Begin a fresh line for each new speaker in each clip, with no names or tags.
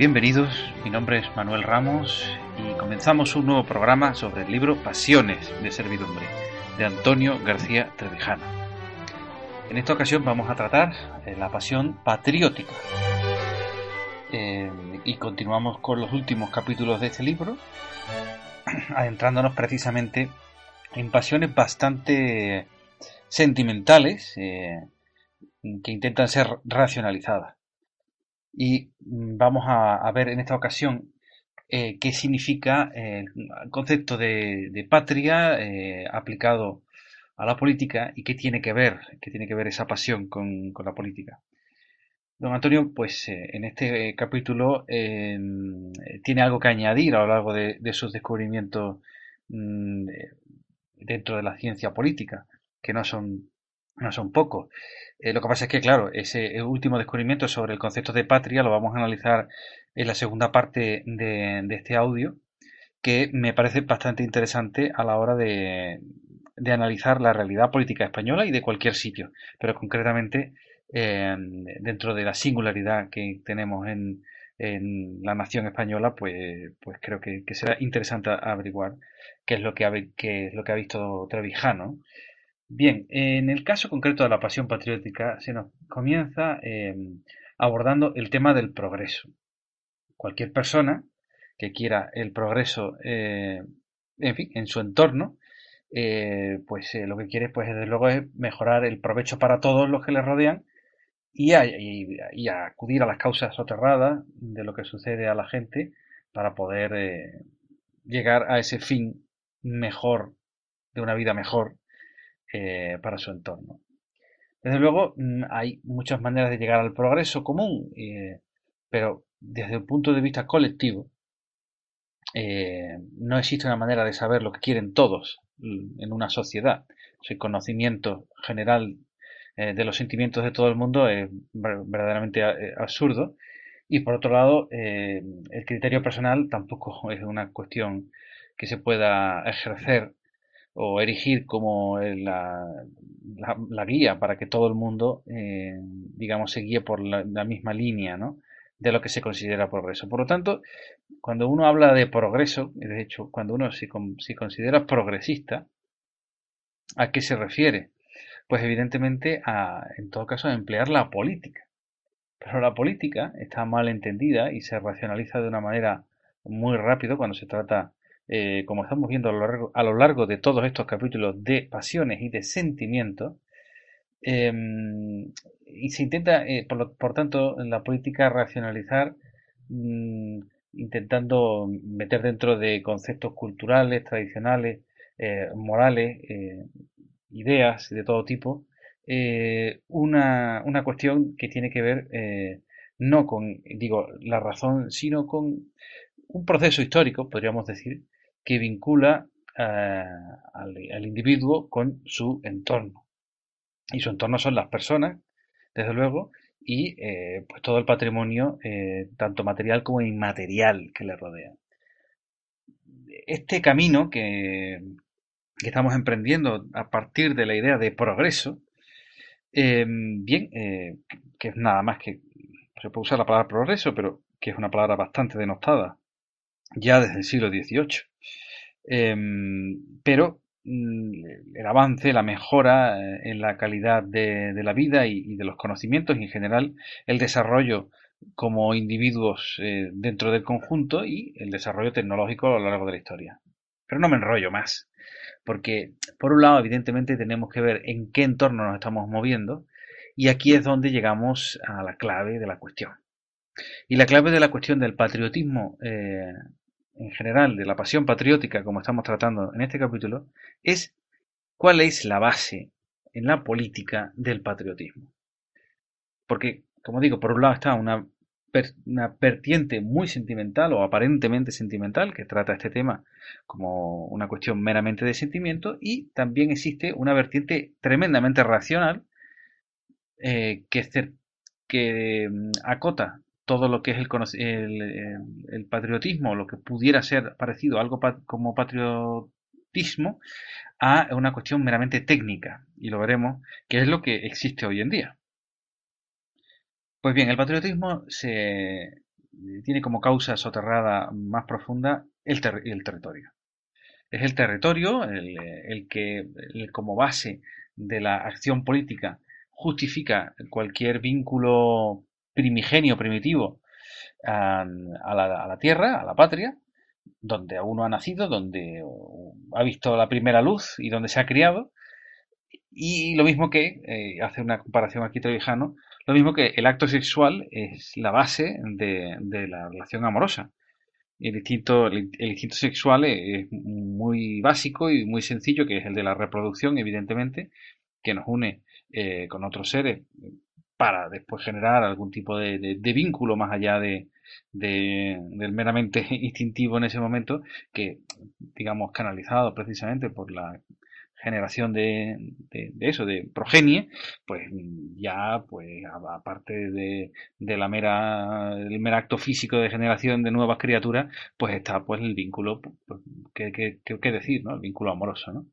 Bienvenidos, mi nombre es Manuel Ramos y comenzamos un nuevo programa sobre el libro Pasiones de Servidumbre de Antonio García Trevijano. En esta ocasión vamos a tratar eh, la pasión patriótica eh, y continuamos con los últimos capítulos de este libro, adentrándonos precisamente en pasiones bastante sentimentales eh, que intentan ser racionalizadas y mm, vamos a, ver en esta ocasión eh, qué significa eh, el concepto de, patria eh, aplicado a la política y qué tiene que ver, qué tiene que ver esa pasión con, la política. Don Antonio, pues en este capítulo tiene algo que añadir a lo largo de, sus descubrimientos mm, dentro de la ciencia política, que no son, no son pocos. Eh, lo que pasa es que, claro, ese último descubrimiento sobre el concepto de patria lo vamos a analizar en la segunda parte de, este audio, que me parece bastante interesante a la hora de, analizar la realidad política española y de cualquier sitio, pero concretamente eh, dentro de la singularidad que tenemos en, la nación española, pues, pues creo que, será interesante averiguar qué es lo que ha, qué es lo que ha visto Trevijano Bien, en el caso concreto de la pasión patriótica se nos comienza eh, abordando el tema del progreso. Cualquier persona que quiera el progreso, eh, en fin, en su entorno, eh, pues lo que quiere, pues desde luego es mejorar el provecho para todos los que le rodean y, y acudir a las causas soterradas de lo que sucede a la gente para poder llegar a ese fin mejor, de una vida mejor eh, para su entorno. Desde luego, mm, hay muchas maneras de llegar al progreso común, eh, pero desde un punto de vista colectivo, eh, no existe una manera de saber lo que quieren todos mm, en una sociedad. El conocimiento general de los sentimientos de todo el mundo es verdaderamente absurdo. Y por otro lado, el criterio personal tampoco es una cuestión que se pueda ejercer o erigir como la, la, guía para que todo el mundo, eh, digamos, se guíe por la, misma línea, ¿no? de lo que se considera progreso. Por lo tanto, cuando uno habla de progreso, de hecho, cuando uno se, se considera progresista, ¿a qué se refiere? Pues evidentemente a, en todo caso, a emplear la política. Pero la política está mal entendida y se racionaliza de una manera muy rápido cuando se trata eh, como estamos viendo a lo, largo, de todos estos capítulos de pasiones y de sentimientos, em, y se intenta, eh, por, tanto, en la política racionalizar, mm, intentando meter dentro de conceptos culturales, tradicionales, eh, morales, ideas de todo tipo, una, una, cuestión que tiene que ver no con, digo, la razón, sino con un proceso histórico, podríamos decir, que vincula eh, al, individuo con su entorno. Y su entorno son las personas, desde luego, y eh, pues todo el patrimonio, eh, tanto material como inmaterial, que le rodea. Este camino que, estamos emprendiendo a partir de la idea de progreso, bien, que es nada más que, se puede usar la palabra progreso, pero que es una palabra bastante denostada ya desde el siglo XVIII. Em, pero mm, el avance, la mejora eh, en la calidad de, la vida y, de los conocimientos y en general el desarrollo como individuos eh, dentro del conjunto y el desarrollo tecnológico a lo largo de la historia. Pero no me enrollo más, porque por un lado evidentemente tenemos que ver en qué entorno nos estamos moviendo y aquí es donde llegamos a la clave de la cuestión. Y la clave de la cuestión del patriotismo eh, en general, de la pasión patriótica como estamos tratando en este capítulo, es cuál es la base en la política del patriotismo. Porque, como digo, por un lado está una, una vertiente muy sentimental o aparentemente sentimental que trata este tema como una cuestión meramente de sentimiento y también existe una vertiente tremendamente racional eh, que, que mm, acota todo lo que es el, el, patriotismo, lo que pudiera ser parecido a algo como patriotismo, a una cuestión meramente técnica. Y lo veremos, que es lo que existe hoy en día. Pues bien, el patriotismo se, tiene como causa soterrada más profunda el, el territorio. Es el territorio el, que, como base de la acción política, justifica cualquier vínculo primigenio, primitivo, a, la, tierra, a la patria, donde uno ha nacido, donde ha visto la primera luz y donde se ha criado. Y lo mismo que, eh, hace una comparación aquí Trevijano, lo mismo que el acto sexual es la base de, la relación amorosa. El instinto, el, instinto sexual es muy básico y muy sencillo, que es el de la reproducción, evidentemente, que nos une eh, con otros seres para después generar algún tipo de, vínculo más allá de, del meramente instintivo en ese momento, que digamos canalizado precisamente por la generación de, eso, de progenie, pues ya, pues aparte de, la mera, el mero acto físico de generación de nuevas criaturas, pues está pues el vínculo, pues, ¿qué, qué decir, ¿no? El vínculo amoroso, ¿no?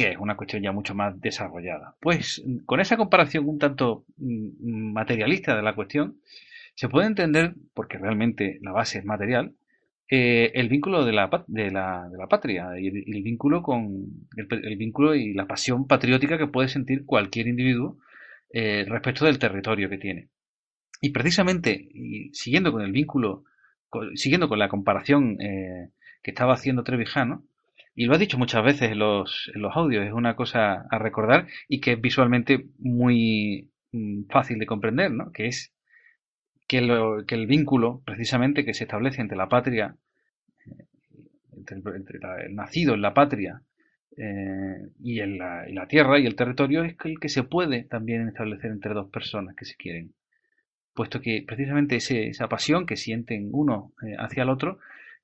Que es una cuestión ya mucho más desarrollada. Pues con esa comparación un tanto mm, materialista de la cuestión, se puede entender, porque realmente la base es material, eh, el vínculo de la, de la, de la patria y el, vínculo con el, vínculo y la pasión patriótica que puede sentir cualquier individuo eh, respecto del territorio que tiene. Y precisamente, y siguiendo con el vínculo, siguiendo con la comparación eh, que estaba haciendo Trevijano, y lo ha dicho muchas veces en los, en los audios, es una cosa a recordar y que es visualmente muy mm, fácil de comprender, ¿no? Que es que, lo, que el vínculo, precisamente, que se establece entre la patria, eh, entre, el, nacido en la patria eh, y en la, tierra y el territorio, es el que se puede también establecer entre dos personas que se quieren. Puesto que precisamente ese, esa pasión que sienten uno eh, hacia el otro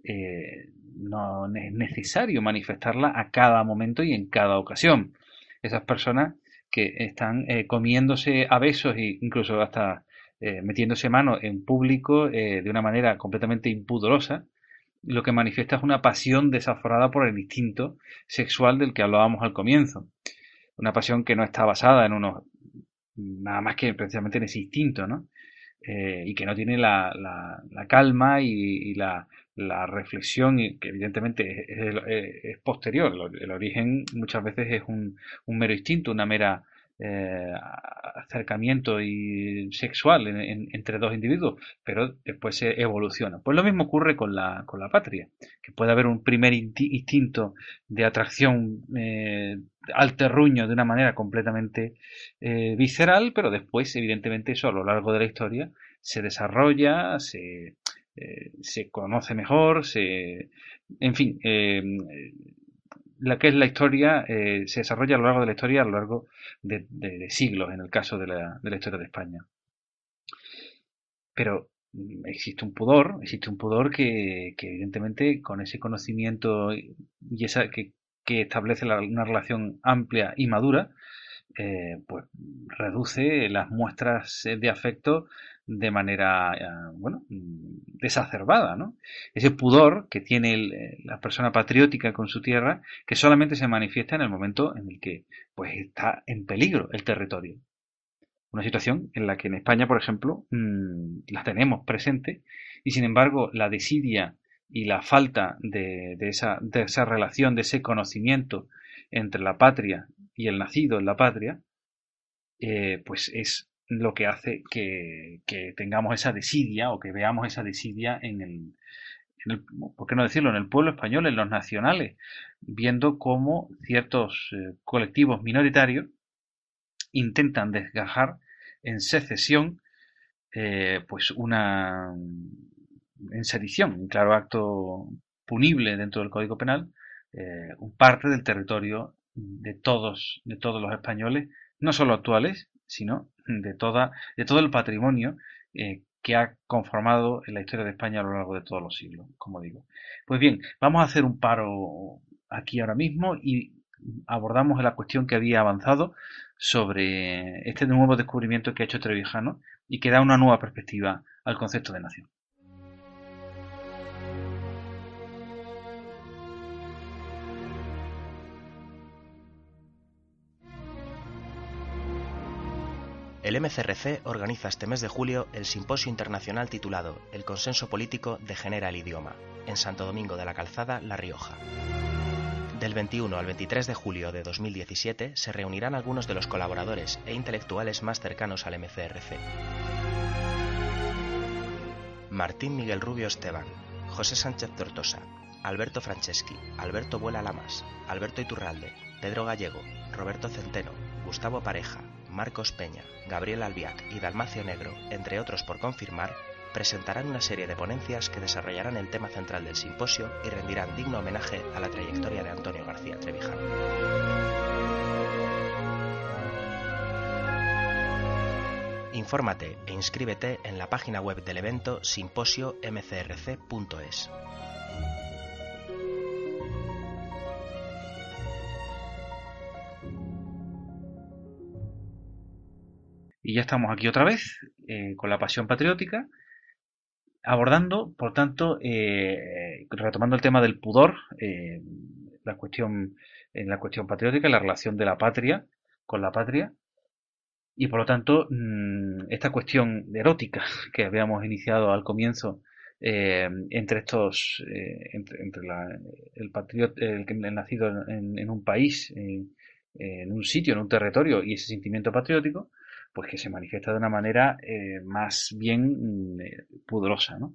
eh, no es necesario manifestarla a cada momento y en cada ocasión. Esas personas que están eh, comiéndose a besos e incluso hasta eh, metiéndose mano en público de una manera completamente impudorosa, lo que manifiesta es una pasión desaforada por el instinto sexual del que hablábamos al comienzo. Una pasión que no está basada en unos nada más que precisamente en ese instinto, ¿no? y que no tiene la, la, calma y, la, la reflexión, que evidentemente es, posterior, el, origen muchas veces es un, mero instinto, una mera eh, acercamiento y sexual entre dos individuos, pero después se evoluciona. Pues lo mismo ocurre con la, con la patria, que puede haber un primer instinto de atracción eh, al terruño de una manera completamente eh, visceral, pero después, evidentemente, eso a lo largo de la historia se desarrolla, se, eh, se conoce mejor, se, en fin, eh, la que es la historia eh, se desarrolla a lo largo de la historia, a lo largo de, siglos, en el caso de la, de la, historia de España. Pero mm, existe un pudor, existe un pudor que, evidentemente con ese conocimiento y esa que, establece una relación amplia y madura, pues reduce las muestras de afecto de manera, eh, bueno, mm, desacerbada, ¿no? Ese pudor que tiene eh, la persona patriótica con su tierra, que solamente se manifiesta en el momento en el que, pues, está en peligro el territorio. Una situación en la que en España, por ejemplo, mm, la tenemos presente y, sin embargo, la desidia y la falta de, esa, de esa relación, de ese conocimiento entre la patria y el nacido en la patria, eh, pues es lo que hace que, tengamos esa desidia o que veamos esa desidia en el, ¿por qué no decirlo?, en el pueblo español, en los nacionales, viendo cómo ciertos eh, colectivos minoritarios intentan desgajar en secesión eh, pues una en sedición, un claro acto punible dentro del Código Penal, un parte del territorio de todos, de todos los españoles, no solo actuales, sino de toda, de todo el patrimonio eh, que ha conformado en la historia de España a lo largo de todos los siglos, como digo. Pues bien, vamos a hacer un paro aquí ahora mismo y abordamos la cuestión que había avanzado sobre este nuevo descubrimiento que ha hecho Trevijano y que da una nueva perspectiva al concepto de nación.
El MCRC organiza este mes de julio el simposio internacional titulado El consenso político degenera el idioma, en Santo Domingo de la Calzada, La Rioja. Del 21 al 23 de julio de 2017 se reunirán algunos de los colaboradores e intelectuales más cercanos al MCRC. Martín Miguel Rubio Esteban, José Sánchez Tortosa, Alberto Franceschi, Alberto Vuela Lamas, Alberto Iturralde, Pedro Gallego, Roberto Centeno, Gustavo Pareja, Marcos Peña, Gabriel Albiac y Dalmacio Negro, entre otros por confirmar, presentarán una serie de ponencias que desarrollarán el tema central del simposio y rendirán digno homenaje a la trayectoria de Antonio García Trevijano. Infórmate e inscríbete en la página web del evento simposio-mcrc.es.
Y ya estamos aquí otra vez eh, con la pasión patriótica abordando, por tanto, eh, retomando el tema del pudor, eh, la cuestión, en la cuestión patriótica, la relación de la patria con la patria, y por lo tanto, mm, esta cuestión erótica que habíamos iniciado al comienzo entre estos, entre, el patriota, el nacido en, un país, en un sitio, en un territorio, y ese sentimiento patriótico, pues que se manifiesta de una manera eh, más bien mm, eh, pudorosa, ¿no?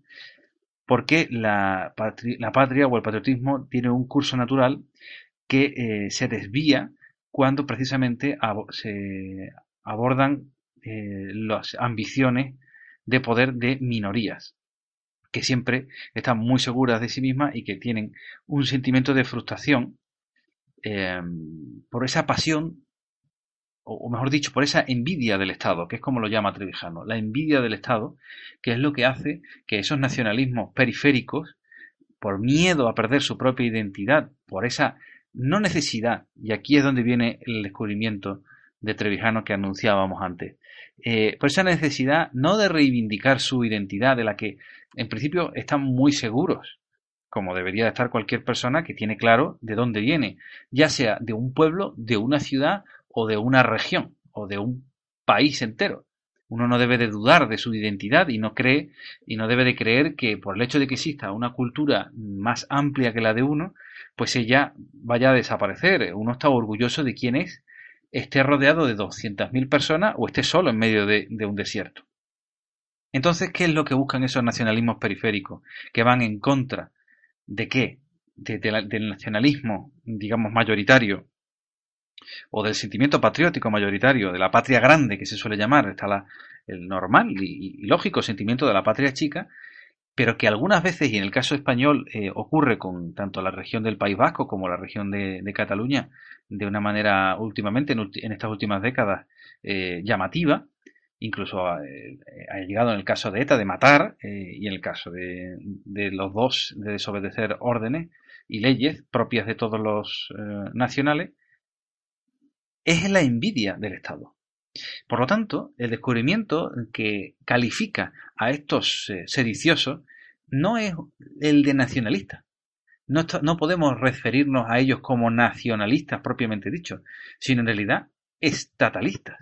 Porque la patria, o el patriotismo tiene un curso natural que eh, se desvía cuando precisamente se abordan las ambiciones de poder de minorías que siempre están muy seguras de sí mismas y que tienen un sentimiento de frustración por esa pasión o mejor dicho, por esa envidia del Estado, que es como lo llama Trevijano, la envidia del Estado, que es lo que hace que esos nacionalismos periféricos, por miedo a perder su propia identidad, por esa no necesidad, y aquí es donde viene el descubrimiento de Trevijano que anunciábamos antes, eh, por esa necesidad no de reivindicar su identidad, de la que en principio están muy seguros, como debería estar cualquier persona que tiene claro de dónde viene, ya sea de un pueblo, de una ciudad o de una región o de un país entero. Uno no debe de dudar de su identidad y no cree y no debe de creer que por el hecho de que exista una cultura más amplia que la de uno, pues ella vaya a desaparecer. Uno está orgulloso de quién es, esté rodeado de 200.000 personas o esté solo en medio de, un desierto. Entonces, ¿qué es lo que buscan esos nacionalismos periféricos? Que van en contra de qué? del nacionalismo, digamos, mayoritario o del sentimiento patriótico mayoritario, de la patria grande que se suele llamar, está la, el normal y, lógico sentimiento de la patria chica, pero que algunas veces, y en el caso español eh, ocurre con tanto la región del País Vasco como la región de, Cataluña, de una manera últimamente, en, estas últimas décadas, eh, llamativa, incluso eh, ha, llegado en el caso de ETA de matar y en el caso de, de, los dos de desobedecer órdenes y leyes propias de todos los nacionales, es la envidia del Estado. Por lo tanto, el descubrimiento que califica a estos eh, sediciosos no es el de nacionalistas. No, podemos referirnos a ellos como nacionalistas propiamente dicho, sino en realidad estatalistas.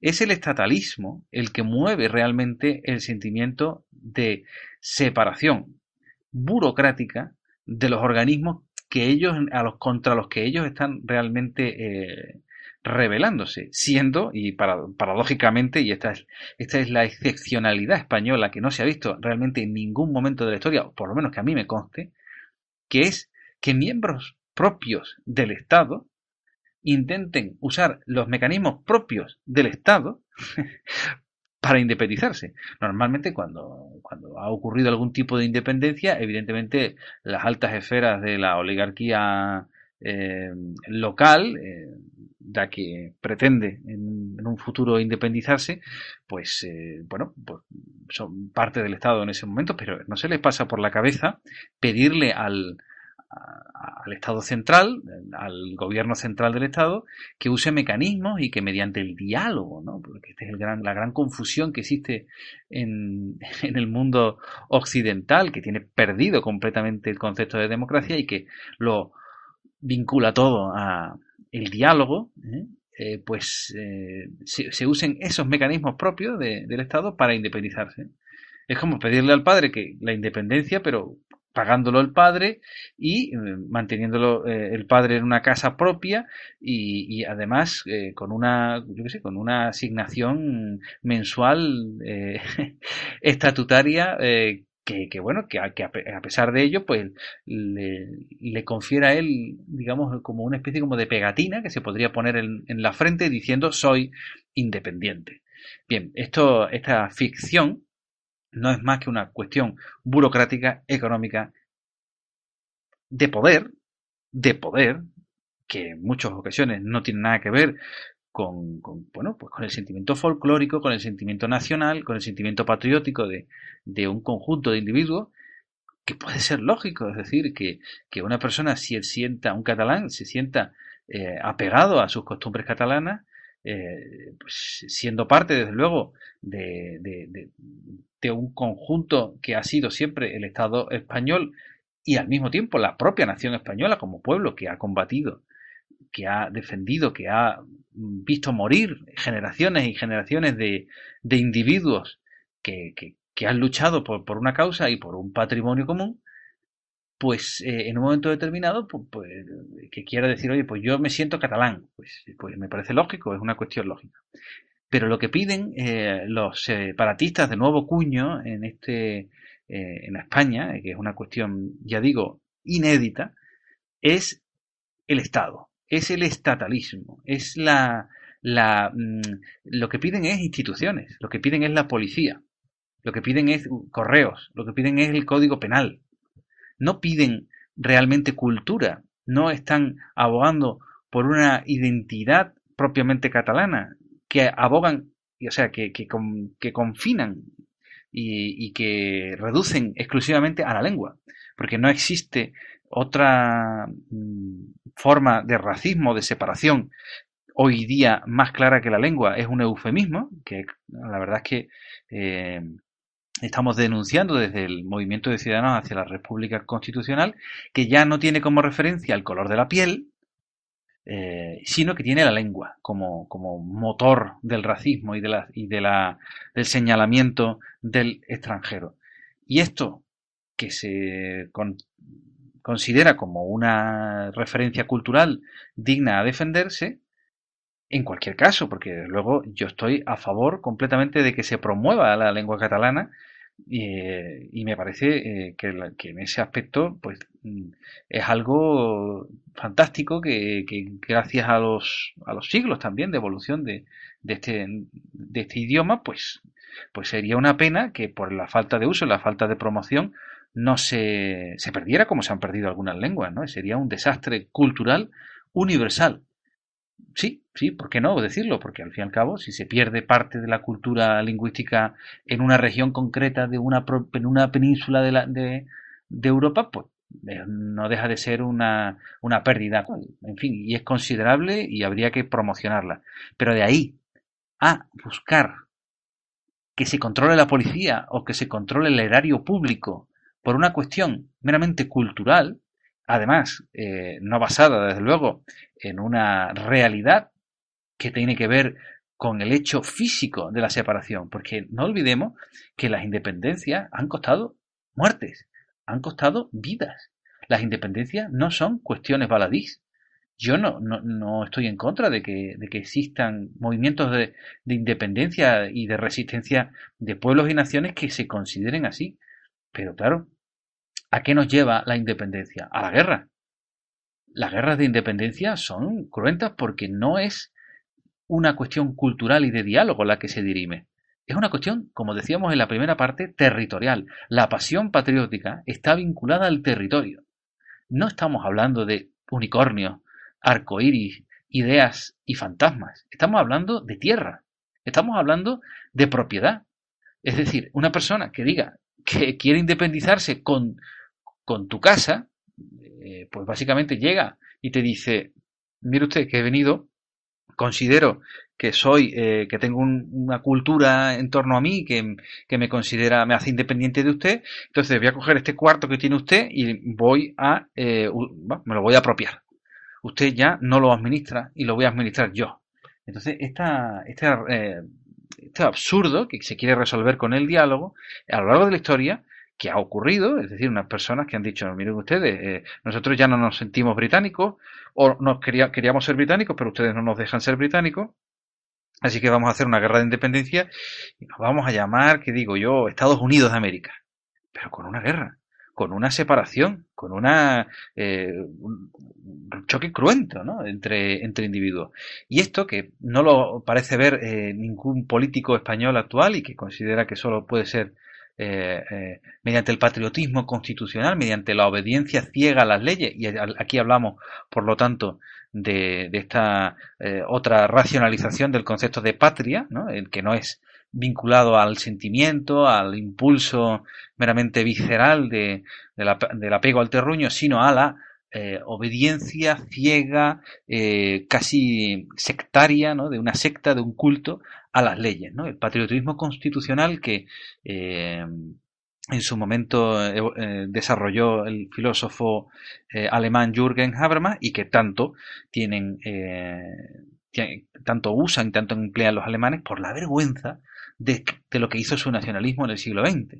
Es el estatalismo el que mueve realmente el sentimiento de separación burocrática de los organismos contra los que ellos están realmente eh, revelándose, siendo, y paradójicamente, y esta es, esta es la excepcionalidad española que no se ha visto realmente en ningún momento de la historia, o por lo menos que a mí me conste, que es que miembros propios del Estado intenten usar los mecanismos propios del Estado para independizarse. Normalmente cuando, cuando ha ocurrido algún tipo de independencia, evidentemente las altas esferas de la oligarquía eh, local, eh, la que pretende en, un futuro independizarse, pues eh, bueno, pues son parte del Estado en ese momento, pero no se les pasa por la cabeza pedirle al, al Estado central, al gobierno central del Estado, que use mecanismos y que mediante el diálogo, ¿no? porque esta es el gran, la gran confusión que existe en, en, el mundo occidental, que tiene perdido completamente el concepto de democracia y que lo vincula todo a el diálogo, ¿eh? Eh, pues eh, se, usen esos mecanismos propios del Estado para independizarse. Es como pedirle al padre que la independencia, pero pagándolo el padre y eh, manteniéndolo el padre en una casa propia y, además con una yo sé, con una asignación mensual estatutaria que, bueno que, que, a pesar de ello pues le, le, confiere a él digamos como una especie como de pegatina que se podría poner en, en la frente diciendo soy independiente bien esto esta ficción no es más que una cuestión burocrática, económica, de poder, de poder, que en muchas ocasiones no tiene nada que ver con, bueno, pues con el sentimiento folclórico, con el sentimiento nacional, con el sentimiento patriótico de, de un conjunto de individuos, que puede ser lógico, es decir, que, que una persona, si sienta, un catalán, se sienta eh, apegado a sus costumbres catalanas, eh, pues siendo parte, desde luego, de, de, un conjunto que ha sido siempre el Estado español y al mismo tiempo la propia nación española como pueblo que ha combatido, que ha defendido, que ha visto morir generaciones y generaciones de, de individuos que, que, han luchado por, por, una causa y por un patrimonio común, pues eh, en un momento determinado, pues, pues, que quiera decir, oye, pues yo me siento catalán, pues, pues me parece lógico, es una cuestión lógica. Pero lo que piden eh, los separatistas de nuevo cuño en este eh, en España, que es una cuestión, ya digo, inédita, es el Estado, es el estatalismo, es la, la mm, lo que piden es instituciones, lo que piden es la policía, lo que piden es correos, lo que piden es el código penal, no piden realmente cultura, no están abogando por una identidad propiamente catalana, que abogan, o sea, que, que, que confinan y, y, que reducen exclusivamente a la lengua, porque no existe otra mm, forma de racismo, de separación hoy día más clara que la lengua, es un eufemismo, que la verdad es que eh, estamos denunciando desde el movimiento de ciudadanos hacia la República Constitucional, que ya no tiene como referencia el color de la piel, eh, sino que tiene la lengua como, como motor del racismo y, de la, y de la, del señalamiento del extranjero. Y esto, que se considera como una referencia cultural digna a defenderse, en cualquier caso, porque luego yo estoy a favor completamente de que se promueva la lengua catalana y, me parece eh, que, en ese aspecto pues mm, es algo fantástico que, gracias a los, a los siglos también de evolución de, de, este, de este idioma pues, pues sería una pena que por la falta de uso, la falta de promoción no se, se perdiera como se han perdido algunas lenguas, ¿no? Sería un desastre cultural universal sí, sí, ¿por qué no decirlo? Porque al fin y al cabo, si se pierde parte de la cultura lingüística en una región concreta de una, en una península de, la, de, de Europa, pues eh, no deja de ser una, una pérdida. En fin, y es considerable y habría que promocionarla. Pero de ahí a buscar que se controle la policía o que se controle el erario público por una cuestión meramente cultural, además, eh, no basada, desde luego, en una realidad que tiene que ver con el hecho físico de la separación, porque no olvidemos que las independencias han costado muertes, han costado vidas. Las independencias no son cuestiones baladís. yo no, no, no, estoy en contra de que, de que existan movimientos de, de, independencia y de resistencia de pueblos y naciones que se consideren así. Pero claro, ¿a qué nos lleva la independencia? A la guerra. Las guerras de independencia son cruentas porque no es una cuestión cultural y de diálogo la que se dirime. Es una cuestión, como decíamos en la primera parte, territorial. La pasión patriótica está vinculada al territorio. No estamos hablando de unicornios, arcoíris, ideas y fantasmas. Estamos hablando de tierra. Estamos hablando de propiedad. Es decir, una persona que diga que quiere independizarse con, con tu casa, eh, pues básicamente llega y te dice, mire usted que he venido, considero que soy, eh, que tengo una cultura en torno a mí, que, que, me considera, me hace independiente de usted, entonces voy a coger este cuarto que tiene usted y voy a, eh, me lo voy a apropiar usted ya no lo administra y lo voy a administrar yo. Entonces, esta, eh, este absurdo que se quiere resolver con el diálogo, a lo largo de la historia, que ha ocurrido, es decir, unas personas que han dicho, miren ustedes, eh, nosotros ya no nos sentimos británicos, o nos quería, queríamos ser británicos, pero ustedes no nos dejan ser británicos, así que vamos a hacer una guerra de independencia y nos vamos a llamar, que digo yo, Estados Unidos de América, pero con una guerra con una separación, con una, eh, un choque cruento ¿no? entre, entre individuos. Y esto que no lo parece ver eh, ningún político español actual y que considera que solo puede ser eh, eh, mediante el patriotismo constitucional, mediante la obediencia ciega a las leyes, y aquí hablamos, por lo tanto, de, de esta eh, otra racionalización del concepto de patria, el que no es vinculado al sentimiento, al impulso meramente visceral de, del apego al terruño, sino a la obediencia ciega, casi sectaria, ¿no? de una secta, de un culto a las leyes. ¿no? El patriotismo constitucional que eh, en su momento desarrolló el filósofo alemán Jürgen Habermas y que tanto tienen, tanto usan, tanto emplean los alemanes por la vergüenza de, lo que hizo su nacionalismo en el siglo XX.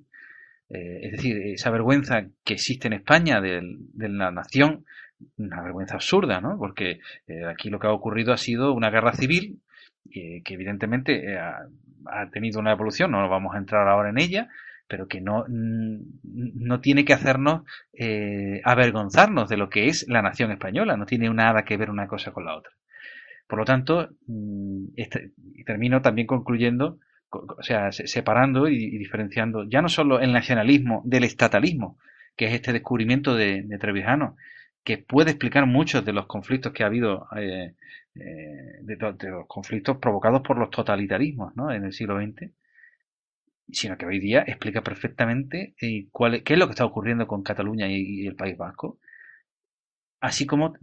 Eh, es decir, esa vergüenza que existe en España de, la nación, una vergüenza absurda, ¿no? Porque eh, aquí lo que ha ocurrido ha sido una guerra civil que evidentemente ha, tenido una evolución, no vamos a entrar ahora en ella, pero que no, no tiene que hacernos eh, avergonzarnos de lo que es la nación española, no tiene nada que ver una cosa con la otra. Por lo tanto, mm, este, termino también concluyendo o sea, separando y, diferenciando ya no solo el nacionalismo del estatalismo, que es este descubrimiento de, de Trevijano, que puede explicar muchos de los conflictos que ha habido, eh, eh, de, los conflictos provocados por los totalitarismos ¿no? en el siglo XX, sino que hoy día explica perfectamente eh, qué es lo que está ocurriendo con Cataluña y, el País Vasco, así como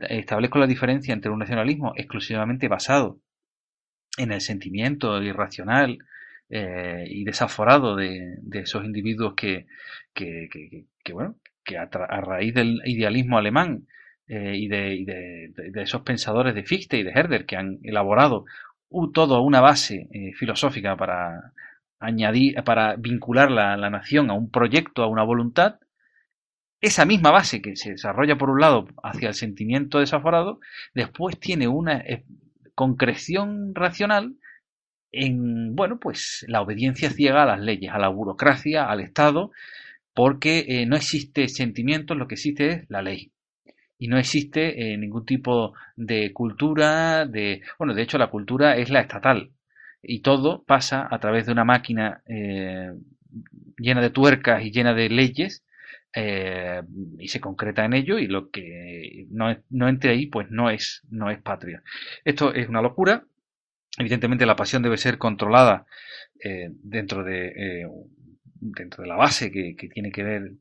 establezco la diferencia entre un nacionalismo exclusivamente basado en el sentimiento irracional y desaforado de, esos individuos que, que, bueno, que a, raíz del idealismo alemán eh, y, de, esos pensadores de Fichte y de Herder que han elaborado todo una base eh, filosófica para añadir, para vincular la, la nación a un proyecto, a una voluntad, esa misma base que se desarrolla por un lado hacia el sentimiento desaforado, después tiene una concreción racional en, bueno, pues la obediencia ciega a las leyes, a la burocracia, al Estado, porque eh, no existe sentimiento, lo que existe es la ley. Y no existe eh, ningún tipo de cultura, de, bueno, de hecho la cultura es la estatal. Y todo pasa a través de una máquina eh, llena de tuercas y llena de leyes y se concreta en ello y lo que no, no entre ahí pues no es, no es patria. Esto es una locura. Evidentemente la pasión debe ser controlada dentro, de, dentro de la base que, tiene que ver,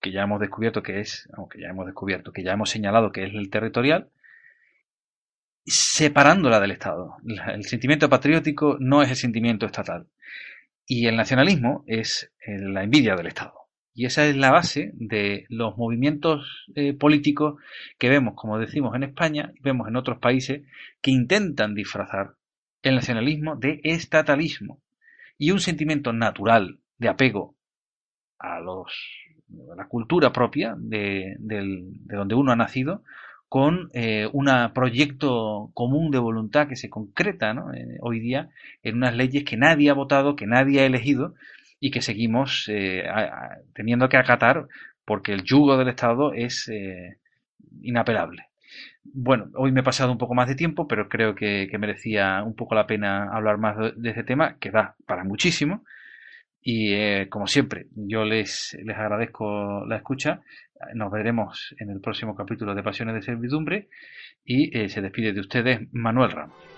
que ya hemos descubierto que es, aunque ya hemos descubierto, que ya hemos señalado que es el territorial, separándola del Estado. El sentimiento patriótico no es el sentimiento estatal. Y el nacionalismo es la envidia del Estado. Y esa es la base de los movimientos eh, políticos que vemos, como decimos, en España y vemos en otros países que intentan disfrazar el nacionalismo de estatalismo y un sentimiento natural de apego a, los, a la cultura propia de, de donde uno ha nacido con eh, un proyecto común de voluntad que se concreta eh, hoy día en unas leyes que nadie ha votado, que nadie ha elegido y que seguimos eh, teniendo que acatar porque el yugo del Estado es inapelable. Bueno, hoy me he pasado un poco más de tiempo, pero creo que, merecía un poco la pena hablar más de, de este tema, que da para muchísimo. Y eh, como siempre, yo les, les agradezco la escucha. Nos veremos en el próximo capítulo de Pasiones de Servidumbre y eh, se despide de ustedes Manuel Ramos.